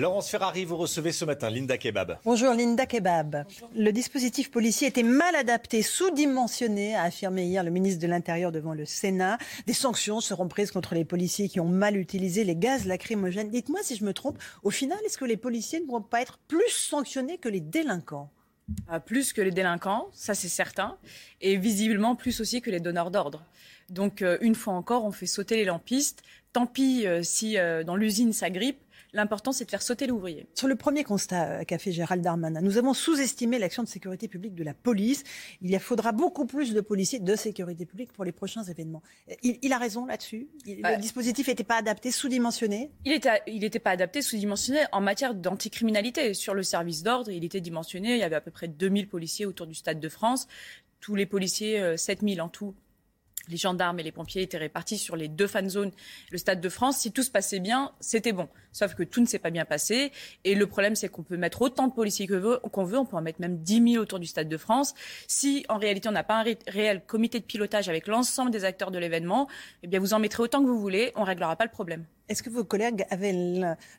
Laurence Ferrari, vous recevez ce matin Linda Kebab. Bonjour Linda Kebab. Le dispositif policier était mal adapté, sous-dimensionné, a affirmé hier le ministre de l'Intérieur devant le Sénat. Des sanctions seront prises contre les policiers qui ont mal utilisé les gaz lacrymogènes. Dites-moi si je me trompe, au final, est-ce que les policiers ne vont pas être plus sanctionnés que les délinquants? Euh, plus que les délinquants, ça c'est certain, et visiblement plus aussi que les donneurs d'ordre. Donc euh, une fois encore, on fait sauter les lampistes. Tant pis euh, si euh, dans l'usine ça grippe. L'important c'est de faire sauter l'ouvrier. Sur le premier constat euh, qu'a fait Gérald Darmanin, nous avons sous-estimé l'action de sécurité publique de la police. Il y faudra beaucoup plus de policiers de sécurité publique pour les prochains événements. Euh, Il, il a raison là-dessus. Le dispositif n'était pas adapté, sous-dimensionné. Il était, il n'était pas adapté, sous-dimensionné en matière d'anticriminalité. Sur le service d'ordre, il était dimensionné. Il y avait à peu près 2000 policiers autour du Stade de France. Tous les policiers, euh, 7000 en tout, les gendarmes et les pompiers étaient répartis sur les deux fan zones, le Stade de France. Si tout se passait bien, c'était bon. Sauf que tout ne s'est pas bien passé. Et le problème, c'est qu'on peut mettre autant de policiers qu'on veut. On peut en mettre même 10 000 autour du Stade de France. Si, en réalité, on n'a pas un ré- réel comité de pilotage avec l'ensemble des acteurs de l'événement, eh bien, vous en mettrez autant que vous voulez. On réglera pas le problème. Est-ce que vos collègues avaient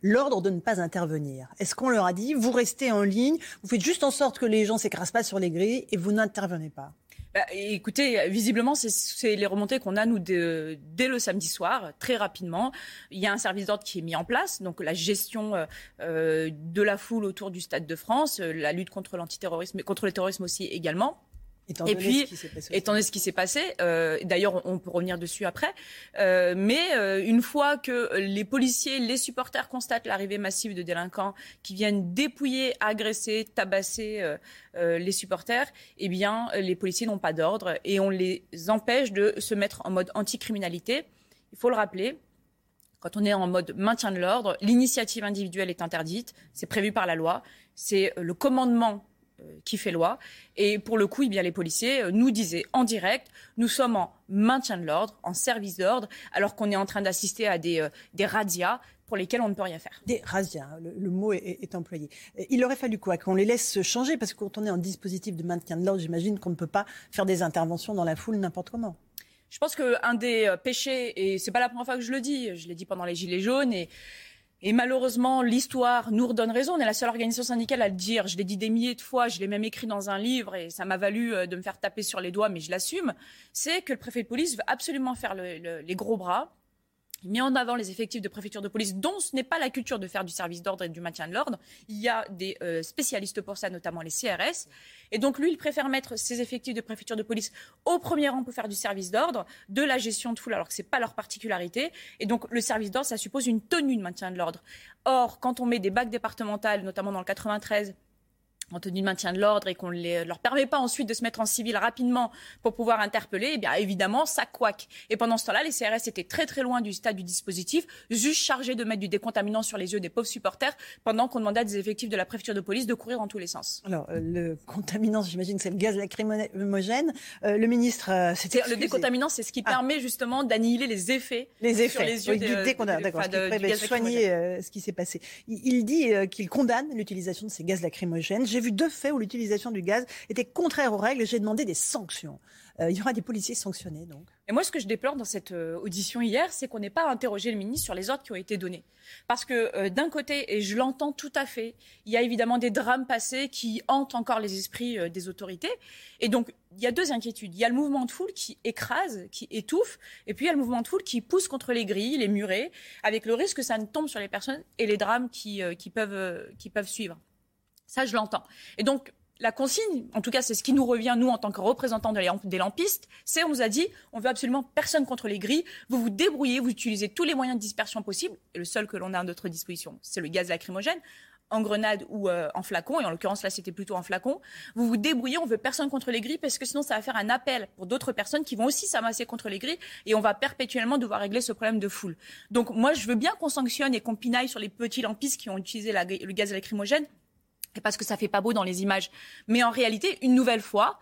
l'ordre de ne pas intervenir? Est-ce qu'on leur a dit, vous restez en ligne, vous faites juste en sorte que les gens s'écrasent pas sur les grilles et vous n'intervenez pas? Bah, écoutez, visiblement, c'est- les remontées qu'on a, nous, dès le samedi soir, très rapidement. Il y a un service d'ordre qui est mis en place, donc la gestion euh, euh, de la foule autour du Stade de France, euh, la lutte contre l'antiterrorisme, contre le terrorisme aussi également. Étant Et puis, étant donné ce qui s'est passé, euh, d'ailleurs, on, peut revenir dessus après, euh, mais euh, une fois que les policiers, les supporters constatent l'arrivée massive de délinquants qui viennent dépouiller, agresser, tabasser les supporters, eh bien, les policiers n'ont pas d'ordre et on les empêche de se mettre en mode anticriminalité. Il faut le rappeler. Quand on est en mode maintien de l'ordre, l'initiative individuelle est interdite, c'est prévu par la loi, c'est le commandement qui fait loi. Et pour le coup, eh bien, les policiers euh, nous disaient en direct, nous sommes en maintien de l'ordre, en service d'ordre, alors qu'on est en train d'assister à des, euh, des razzias pour lesquels on ne peut rien faire. Des razzias, hein, le, le mot est, est employé. Euh, Il aurait fallu quoi? Qu'on les laisse se changer? Parce que quand on est en dispositif de maintien de l'ordre, j'imagine qu'on ne peut pas faire des interventions dans la foule n'importe comment. Je pense qu'un des euh, péchés, et c'est pas la première fois que je le dis, je l'ai dit pendant les Gilets jaunes, et, et malheureusement, l'histoire nous redonne raison. On est la seule organisation syndicale à le dire. Je l'ai dit des milliers de fois, je l'ai même écrit dans un livre, et ça m'a valu euh, de me faire taper sur les doigts, mais je l'assume. C'est que le préfet de police veut absolument faire le- le- les gros bras. Il met en avant les effectifs de préfecture de police, dont ce n'est pas la culture de faire du service d'ordre et du maintien de l'ordre. Il y a des euh, spécialistes pour ça, notamment les CRS. Et donc, lui, il préfère mettre ses effectifs de préfecture de police au premier rang pour faire du service d'ordre, de la gestion de foule, alors que c'est pas leur particularité. Et donc, le service d'ordre, ça suppose une tenue de maintien de l'ordre. Or, quand on met des bacs départementales, notamment dans le 93, en tenue de maintien de l'ordre et qu'on ne leur permet pas ensuite de se mettre en civil rapidement pour pouvoir interpeller, eh bien évidemment, ça couac. Et pendant ce temps-là, les CRS étaient très très loin du stade du dispositif, juste chargés de mettre du décontaminant sur les yeux des pauvres supporters, pendant qu'on demandait à des effectifs de la préfecture de police de courir en tous les sens. Alors, euh, le contaminant, j'imagine c'est le gaz lacrymogène. Euh, le ministre euh, C'est- Le décontaminant, c'est ce qui Ah. permet justement d'annihiler les effets, les effets sur les yeux oui, des, d'accord, de- soigner euh, ce qui s'est passé. Il, il dit euh, qu'il condamne l'utilisation de ces gaz lacrymogènes. J'ai vu deux faits où l'utilisation du gaz était contraire aux règles j'ai demandé des sanctions. Euh, il y aura des policiers sanctionnés, donc. Et moi, ce que je déplore dans cette euh, audition hier, c'est qu'on n'ait pas interrogé le ministre sur les ordres qui ont été donnés. Parce que euh, d'un côté, et je l'entends tout à fait, il y a évidemment des drames passés qui hantent encore les esprits des autorités. Et donc, il y a deux inquiétudes. Il y a le mouvement de foule qui écrase, qui étouffe, et puis il y a le mouvement de foule qui pousse contre les grilles, les murets, avec le risque que ça ne tombe sur les personnes et les drames qui peuvent suivre. Ça, je l'entends. Et donc, la consigne, en tout cas, c'est ce qui nous revient, nous, en tant que représentants des lamp- des lampistes, c'est on nous a dit, on veut absolument personne contre les grilles, vous vous débrouillez, vous utilisez tous les moyens de dispersion possibles, et le seul que l'on a à notre disposition, c'est le gaz lacrymogène. en grenade ou euh, en flacon, et en l'occurrence là c'était plutôt en flacon, vous vous débrouillez, on veut personne contre les grilles parce que sinon ça va faire un appel pour d'autres personnes qui vont aussi s'amasser contre les grilles et on va perpétuellement devoir régler ce problème de foule. Donc moi je veux bien qu'on sanctionne et qu'on pinaille sur les petits lampistes qui ont utilisé le gaz lacrymogène, et parce que ça fait pas beau dans les images. Mais en réalité, une nouvelle fois,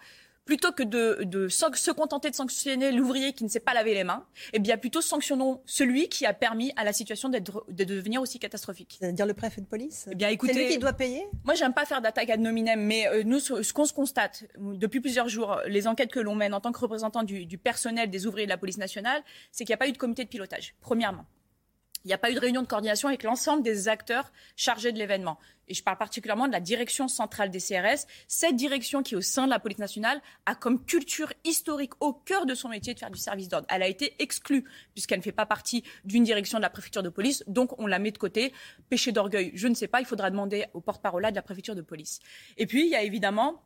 plutôt que de, se contenter de sanctionner l'ouvrier qui ne sait pas laver les mains, eh bien plutôt sanctionnons celui qui a permis à la situation de devenir aussi catastrophique. C'est-à-dire le préfet de police? Eh bien, écoutez, C'est lui qui doit payer? Moi, j'aime pas faire d'attaque ad nominem, mais euh, nous, ce qu'on se constate depuis plusieurs jours, les enquêtes que l'on mène en tant que représentant du, du personnel des ouvriers de la police nationale, c'est qu'il n'y a pas eu de comité de pilotage, premièrement. Il n'y a pas eu de réunion de coordination avec l'ensemble des acteurs chargés de l'événement. Et je parle particulièrement de la direction centrale des CRS. Cette direction qui, au sein de la police nationale, a comme culture historique au cœur de son métier de faire du service d'ordre. Elle a été exclue puisqu'elle ne fait pas partie d'une direction de la préfecture de police. Donc, on la met de côté. Péché d'orgueil, je ne sais pas. Il faudra demander au porte-parole de la préfecture de police. Et puis, il y a évidemment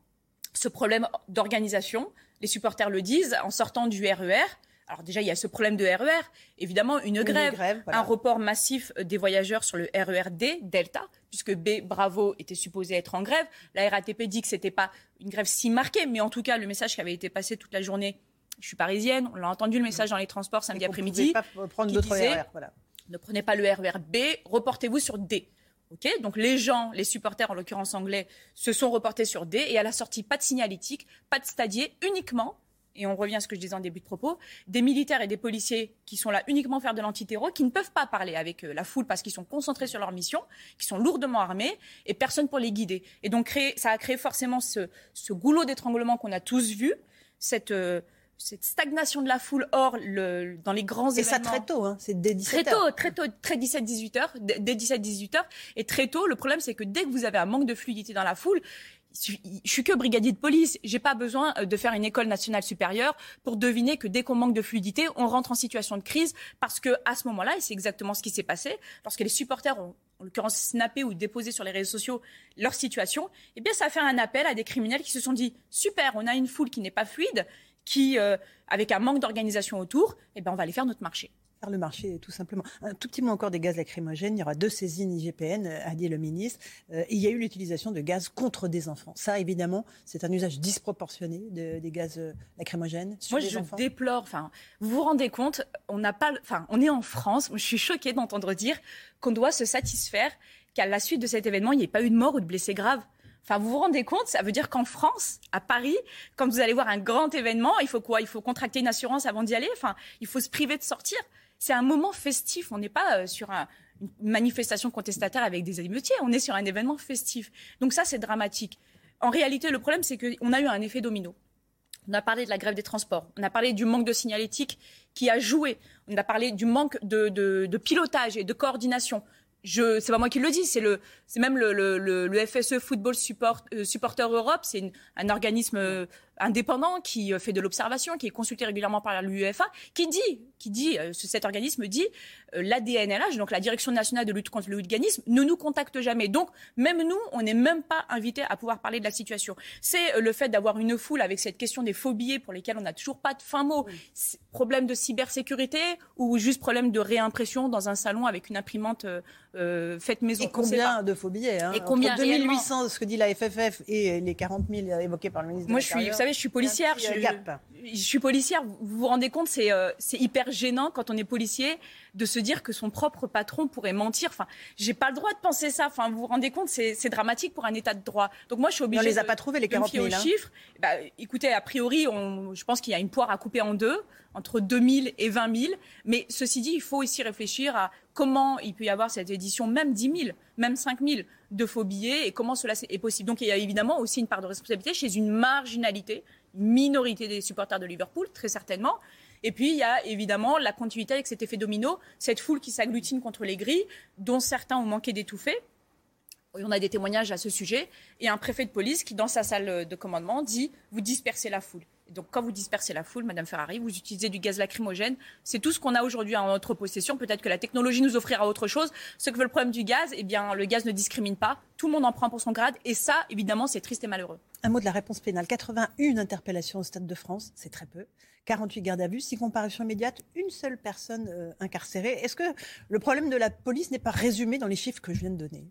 ce problème d'organisation. Les supporters le disent en sortant du RER. Alors déjà, il y a ce problème de RER, e évidemment une, grève, un report massif des voyageurs sur le RER Delta, puisque B, Bravo, était supposé être en grève. La RATP dit que ce n'était pas une grève si marquée, mais en tout cas, le message qui avait été passé toute la journée, je suis parisienne, on l'a entendu le message dans les transports samedi après-midi, d'autres RER, ne prenez pas le RER B, reportez-vous sur D. Ok, donc les gens, les supporters en l'occurrence anglais, se sont reportés sur D et à la sortie, pas de signalétique, pas de stadier, uniquement et on revient à ce que je disais en début de propos, des militaires et des policiers qui sont là uniquement faire de l'antiterror, qui ne peuvent pas parler avec euh, la foule parce qu'ils sont concentrés sur leur mission, qui sont lourdement armés, et personne pour les guider. Et donc ça a créé forcément ce, goulot d'étranglement qu'on a tous vu, cette... Cette stagnation de la foule hors le, dans les grands événements. Et ça très tôt, hein, c'est dès 17 Très tôt, très tôt, très 17-18 heures, dès 17-18 heures. Et très tôt, le problème c'est que dès que vous avez un manque de fluidité dans la foule, je suis que brigadier de police. J'ai pas besoin euh, de faire une école nationale supérieure pour deviner que dès qu'on manque de fluidité, on rentre en situation de crise parce que à ce moment-là, et c'est exactement ce qui s'est passé, lorsque les supporters ont en l'occurrence snappé ou déposé sur les réseaux sociaux leur situation, eh bien ça a fait un appel à des criminels qui se sont dit super, on a une foule qui n'est pas fluide, qui euh, avec un manque d'organisation autour, eh bien on va aller faire notre marché le marché, tout simplement. Un tout petit mot encore des gaz lacrymogènes. Il y aura deux saisines IGPN, euh, a dit le ministre. Euh, il y a eu l'utilisation de gaz contre des enfants. Ça, évidemment, c'est un usage disproportionné des gaz lacrymogènes sur Moi, je déplore. Enfin, vous vous rendez compte On n'a pas. Enfin, on est en France. Je suis choquée d'entendre dire qu'on doit se satisfaire qu'à la suite de cet événement, il n'y ait pas eu de mort ou de blessés graves. Enfin, vous vous rendez compte Ça veut dire qu'en France, à Paris, quand vous allez voir un grand événement, il faut quoi? Il faut contracter une assurance avant d'y aller? Enfin, il faut se priver de sortir c'est un moment festif. On n'est pas euh, sur une manifestation contestataire avec des émeutiers. On est sur un événement festif. Donc ça, c'est dramatique. En réalité, le problème, c'est qu'on a eu un effet domino. On a parlé de la grève des transports. On a parlé du manque de signalétique qui a joué. On a parlé du manque de, pilotage et de coordination. Je, c'est pas moi qui le dis, c'est le, c'est même le, FSE Football Support, euh, Supporter Europe, c'est un organisme euh, indépendant qui euh, fait de l'observation, qui est consulté régulièrement par l'UEFA, qui dit, qui dit, euh, cet organisme dit, euh, l'ADNLH, donc la Direction nationale de lutte contre le hooliganisme, ne nous contacte jamais. Donc même nous, on n'est même pas invités à pouvoir parler de la situation. C'est le fait d'avoir une foule avec cette question des phobies pour lesquelles on n'a toujours pas de fin mot. Problème de cybersécurité ou juste problème de réimpression dans un salon avec une imprimante faite maison? Et combien de phobies hein, Et combien Entre 2800, ce que dit la FFF, et les 40 000 évoqués par le ministre Moi, je suis, savez, je suis policière. Je, je, suis policière. Vous vous rendez compte, c'est euh, c'est hyper gênant quand on est policier de se dire que son propre patron pourrait mentir. Enfin, j'ai pas le droit de penser ça. Enfin, vous vous rendez compte, c'est dramatique pour un État de droit. Donc moi, je suis obligée. on les a pas trouvés les 40 000. Hein. chiffres. Bah, écoutez, a priori, on, je pense qu'il y a une poire à couper en deux entre 2000 et 20 000. Mais ceci dit, il faut aussi réfléchir à comment il peut y avoir cette édition, même 10 000, même 5 000 de faux billets et comment cela est possible. Donc il y a évidemment aussi une part de responsabilité chez une marginalité, une minorité des supporters de Liverpool, très certainement. Et puis, il y a évidemment la continuité avec cet effet domino, cette foule qui s'agglutine contre les grilles, dont certains ont manqué d'étouffer. On a des témoignages à ce sujet. Et un préfet de police qui, dans sa salle de commandement, dit Vous dispersez la foule. Donc, quand vous dispersez la foule, Madame Ferrari, vous utilisez du gaz lacrymogène. C'est tout ce qu'on a aujourd'hui en notre possession. Peut-être que la technologie nous offrira autre chose. Ce que veut le problème du gaz, eh bien, le gaz ne discrimine pas. Tout le monde en prend pour son grade. Et ça, évidemment, c'est triste et malheureux. Un mot de la réponse pénale. 81 interpellations au Stade de France, c'est très peu. 48 gardes à vue, 6 comparutions immédiates, une seule personne euh, incarcérée. Est-ce que le problème de la police n'est pas résumé dans les chiffres que je viens de donner?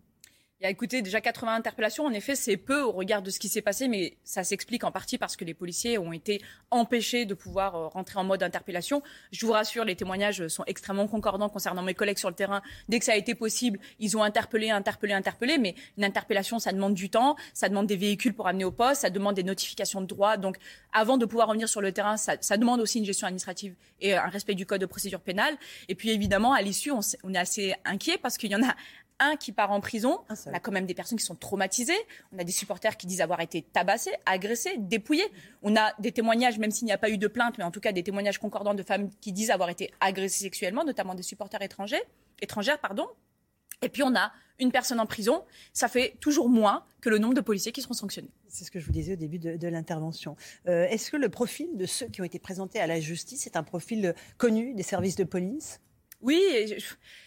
Il y a écouté déjà 80 interpellations. En effet, c'est peu au regard de ce qui s'est passé, mais ça s'explique en partie parce que les policiers ont été empêchés de pouvoir euh, rentrer en mode interpellation. Je vous rassure, les témoignages sont extrêmement concordants concernant mes collègues sur le terrain. Dès que ça a été possible, ils ont interpellé, interpellé, interpellé. Mais une interpellation, ça demande du temps, ça demande des véhicules pour amener au poste, ça demande des notifications de droit. Donc, avant de pouvoir revenir sur le terrain, ça, demande aussi une gestion administrative et un respect du code de procédure pénale. Et puis, évidemment, à l'issue, on, on est assez inquiet parce qu'il y en a un qui part en prison. On a quand même des personnes qui sont traumatisées. On a des supporters qui disent avoir été tabassés, agressés, dépouillés. On a des témoignages, même s'il n'y a pas eu de plainte, mais en tout cas des témoignages concordants de femmes qui disent avoir été agressées sexuellement, notamment des supporters étrangers, étrangères. Pardon. Et puis on a une personne en prison. Ça fait toujours moins que le nombre de policiers qui seront sanctionnés. C'est ce que je vous disais au début de, l'intervention. Euh, est-ce que le profil de ceux qui ont été présentés à la justice est un profil connu des services de police? Oui.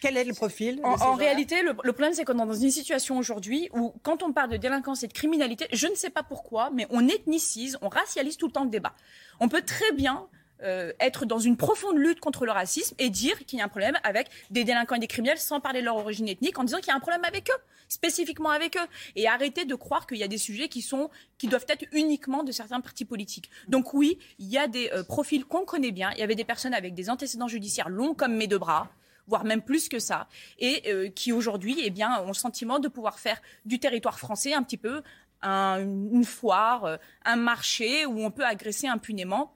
Quel est le profil En, réalité, le, problème, c'est qu'on est dans une situation aujourd'hui où, quand on parle de délinquance et de criminalité, je ne sais pas pourquoi, mais on ethnicise, on racialise tout le temps le débat. On peut très bien euh, être dans une profonde lutte contre le racisme et dire qu'il y a un problème avec des délinquants et des criminels sans parler de leur origine ethnique, en disant qu'il y a un problème avec eux, spécifiquement avec eux, et arrêter de croire qu'il y a des sujets qui sont qui doivent être uniquement de certains partis politiques. Donc oui, il y a des euh, profils qu'on connaît bien. Il y avait des personnes avec des antécédents judiciaires longs comme mes deux bras voire même plus que ça, et euh, qui aujourd'hui eh bien, ont le sentiment de pouvoir faire du territoire français un petit peu une foire, un marché où on peut agresser impunément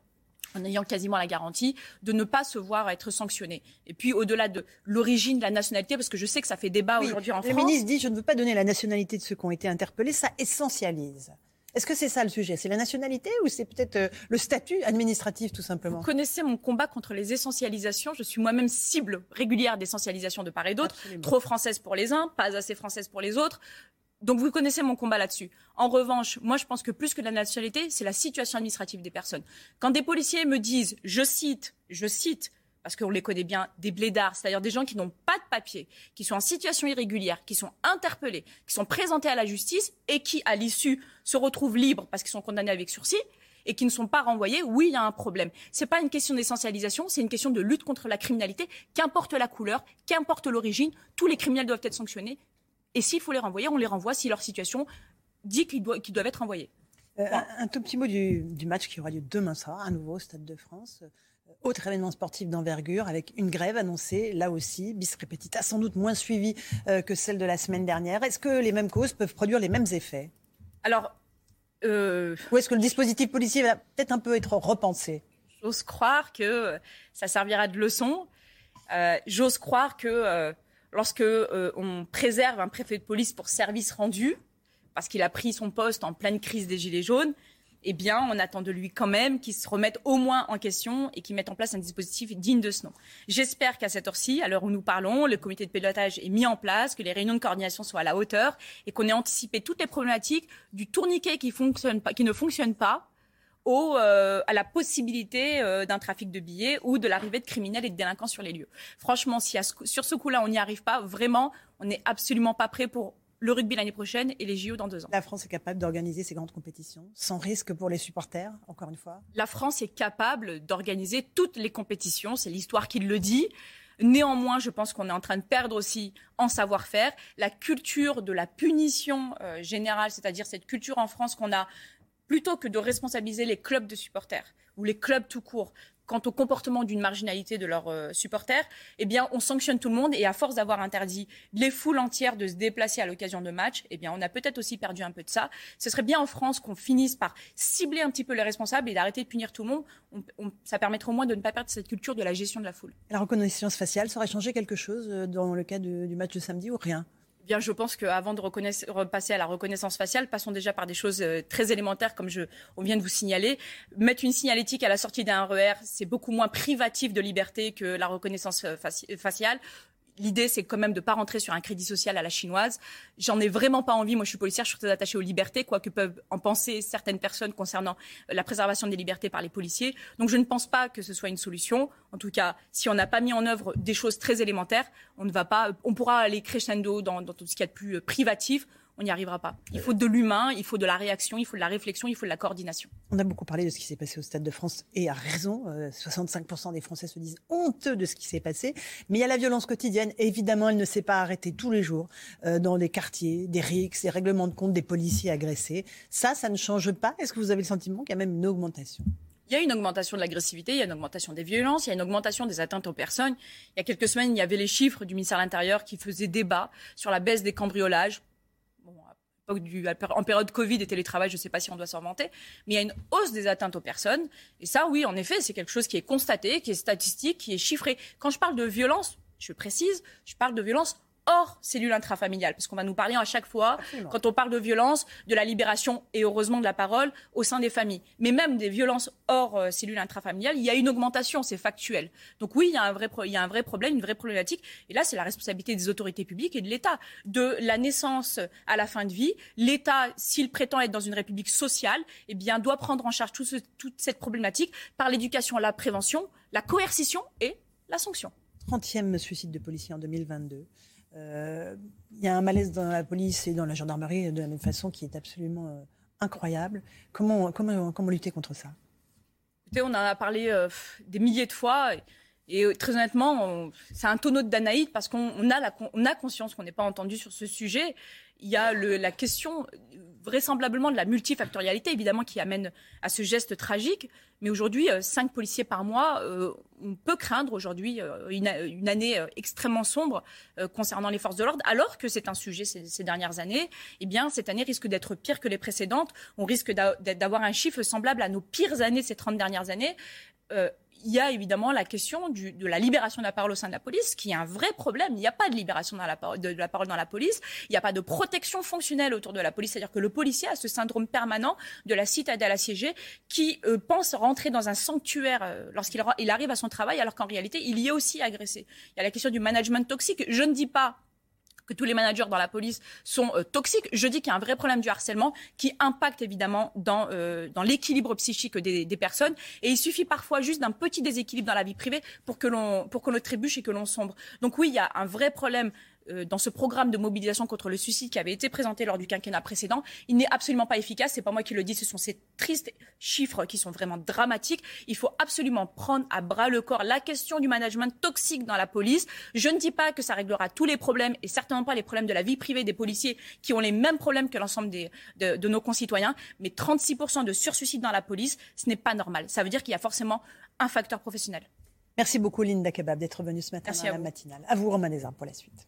en ayant quasiment la garantie de ne pas se voir être sanctionné. Et puis au-delà de l'origine de la nationalité, parce que je sais que ça fait débat aujourd'hui en France. Le ministre dit je ne veux pas donner la nationalité de ceux qui ont été interpellés, ça essentialise. Est-ce que c'est ça le sujet? C'est la nationalité ou c'est peut-être euh, le statut administratif tout simplement? Vous connaissez mon combat contre les essentialisations. Je suis moi-même cible régulière d'essentialisation de part et d'autre. Trop française pour les uns, pas assez française pour les autres. Donc vous connaissez mon combat là-dessus. En revanche, moi je pense que plus que la nationalité, c'est la situation administrative des personnes. Quand des policiers me disent, je cite, je cite, parce qu'on les connaît bien, des blédards, c'est-à-dire des gens qui n'ont pas de papier, qui sont en situation irrégulière, qui sont interpellés, qui sont présentés à la justice et qui, à l'issue, se retrouvent libres parce qu'ils sont condamnés avec sursis et qui ne sont pas renvoyés, oui, il y a un problème. Ce n'est pas une question d'essentialisation, c'est une question de lutte contre la criminalité. Qu'importe la couleur, qu'importe l'origine, tous les criminels doivent être sanctionnés et s'il faut les renvoyer, on les renvoie si leur situation dit qu'ils doivent, être renvoyés. Euh, un, tout petit mot du, match qui aura lieu demain soir, à nouveau au Stade de France. Euh, autre événement sportif d'envergure avec une grève annoncée, là aussi, bis repetita, sans doute moins suivie euh, que celle de la semaine dernière. Est-ce que les mêmes causes peuvent produire les mêmes effets? Alors. Ou est-ce que le dispositif policier va peut-être un peu être repensé? J'ose croire que ça servira de leçon. J'ose croire que lorsque euh, on préserve un préfet de police pour service rendu, parce qu'il a pris son poste en pleine crise des Gilets jaunes, eh bien, on attend de lui quand même qu'il se remette au moins en question et qu'il mette en place un dispositif digne de ce nom. J'espère qu'à cette heure-ci, à l'heure où nous parlons, le comité de pilotage est mis en place, que les réunions de coordination soient à la hauteur et qu'on ait anticipé toutes les problématiques du tourniquet qui, qui ne fonctionne pas au, euh, à la possibilité euh, d'un trafic de billets ou de l'arrivée de criminels et de délinquants sur les lieux. Franchement, si sur ce coup-là, on n'y arrive pas, vraiment, on n'est absolument pas prêt pour le rugby l'année prochaine et les JO dans deux ans. La France est capable d'organiser ces grandes compétitions sans risque pour les supporters, encore une fois? La France est capable d'organiser toutes les compétitions, c'est l'histoire qui le dit. Néanmoins, je pense qu'on est en train de perdre aussi en savoir-faire la culture de la punition euh, générale, c'est-à-dire cette culture en France qu'on a plutôt que de responsabiliser les clubs de supporters ou les clubs tout court quant au comportement d'une marginalité de leurs euh, supporters, eh bien, on sanctionne tout le monde et à force d'avoir interdit les foules entières de se déplacer à l'occasion de matchs, eh bien, on a peut-être aussi perdu un peu de ça. Ce serait bien en France qu'on finisse par cibler un petit peu les responsables et d'arrêter de punir tout le monde. ça permettrait au moins de ne pas perdre cette culture de la gestion de la foule. La reconnaissance faciale, ça aurait changé quelque chose euh, dans le cas du match de samedi ou rien? Eh bien, je pense qu'avant de repasser à la reconnaissance faciale, passons déjà par des choses euh, très élémentaires, comme je, on vient de vous signaler. Mettre une signalétique à la sortie d'un RER, c'est beaucoup moins privatif de liberté que la reconnaissance euh, faciale. L'idée, c'est quand même de ne pas rentrer sur un crédit social à la chinoise. J'en ai vraiment pas envie. Moi, je suis policière, je suis très attachée aux libertés, quoi que peuvent en penser certaines personnes concernant euh, la préservation des libertés par les policiers. Donc, je ne pense pas que ce soit une solution. En tout cas, si on n'a pas mis en œuvre des choses très élémentaires, on ne va pas, on pourra aller crescendo dans, dans tout ce qu'il y a de plus euh, privatif. On n'y arrivera pas. Il faut de l'humain, il faut de la réaction, il faut de la réflexion, il faut de la coordination. On a beaucoup parlé de ce qui s'est passé au Stade de France et à raison. 65% euh, des Français se disent honteux de ce qui s'est passé. Mais il y a la violence quotidienne. évidemment, elle ne s'est pas arrêtée tous les jours euh, dans des quartiers, des rixes, des règlements de compte, des policiers agressés. Ça, ça ne change pas. Est-ce que vous avez le sentiment qu'il y a même une augmentation? Il y a une augmentation de l'agressivité, il y a une augmentation des violences, il y a une augmentation des atteintes aux personnes. Il y a quelques semaines, il y avait les chiffres du ministère de l'Intérieur qui faisaient débat sur la baisse des cambriolages. En période Covid et télétravail, je ne sais pas si on doit s'en mais il y a une hausse des atteintes aux personnes. Et ça, oui, en effet, c'est quelque chose qui est constaté, qui est statistique, qui est chiffré. Quand je parle de violence, je précise, je parle de violence hors cellule intrafamiliale, parce qu'on va nous parler à chaque fois, quand on parle de violence, de la libération et heureusement de la parole au sein des familles. Mais même des violences hors euh, cellule intrafamiliale, il y a une augmentation, c'est factuel. Donc oui, il y, a un vrai il y a un vrai problème, une vraie problématique. Et là, c'est la responsabilité des autorités publiques et de l'État. De la naissance à la fin de vie, l'État, s'il prétend être dans une république sociale, eh bien, doit prendre en charge toute cette problématique par l'éducation, la prévention, la coercition et la sanction. 30e suicide de policiers en 2022. Euh, il y a un malaise dans la police et dans la gendarmerie de la même façon qui est absolument euh, incroyable. Comment, comment, comment lutter contre ça? Écoutez, on en a parlé euh, des milliers de fois. Très honnêtement, c'est un tonneau de Danaïde parce qu'on a, on a conscience qu'on n'est pas entendu sur ce sujet. Il y a la question vraisemblablement de la multifactorialité, évidemment, qui amène à ce geste tragique. Mais aujourd'hui, euh, cinq policiers par mois, euh, on peut craindre aujourd'hui euh, une, année extrêmement sombre concernant les forces de l'ordre, alors que c'est un sujet ces, dernières années. Eh bien, cette année risque d'être pire que les précédentes. On risque d'avoir un chiffre semblable à nos pires années ces 30 dernières années il y a évidemment la question de la libération de la parole au sein de la police, qui est un vrai problème. Il n'y a pas de libération de, la parole dans la police. Il n'y a pas de protection fonctionnelle autour de la police. C'est-à-dire que le policier a ce syndrome permanent de la citadelle assiégée qui euh, pense rentrer dans un sanctuaire euh, lorsqu'il il arrive à son travail, alors qu'en réalité, il y est aussi agressé. Il y a la question du management toxique. Je ne dis pas que tous les managers dans la police sont euh, toxiques. Je dis qu'il y a un vrai problème du harcèlement qui impacte évidemment dans, euh, dans l'équilibre psychique des, personnes. Et il suffit parfois juste d'un petit déséquilibre dans la vie privée pour que l'on pour que l'on trébuche et que l'on sombre. Donc oui, il y a un vrai problème euh, dans ce programme de mobilisation contre le suicide qui avait été présenté lors du quinquennat précédent, il n'est absolument pas efficace. C'est pas moi qui le dis, ce sont ces tristes chiffres qui sont vraiment dramatiques. Il faut absolument prendre à bras le corps la question du management toxique dans la police. Je ne dis pas que ça réglera tous les problèmes et certainement pas les problèmes de la vie privée des policiers qui ont les mêmes problèmes que l'ensemble de, de nos concitoyens. Mais 36% de sursuicide dans la police, ce n'est pas normal. Ça veut dire qu'il y a forcément un facteur professionnel. Merci beaucoup, Linda Kebab, d'être venue ce matin Merci dans la matinale. À vous, Romain Desarmes, pour la suite.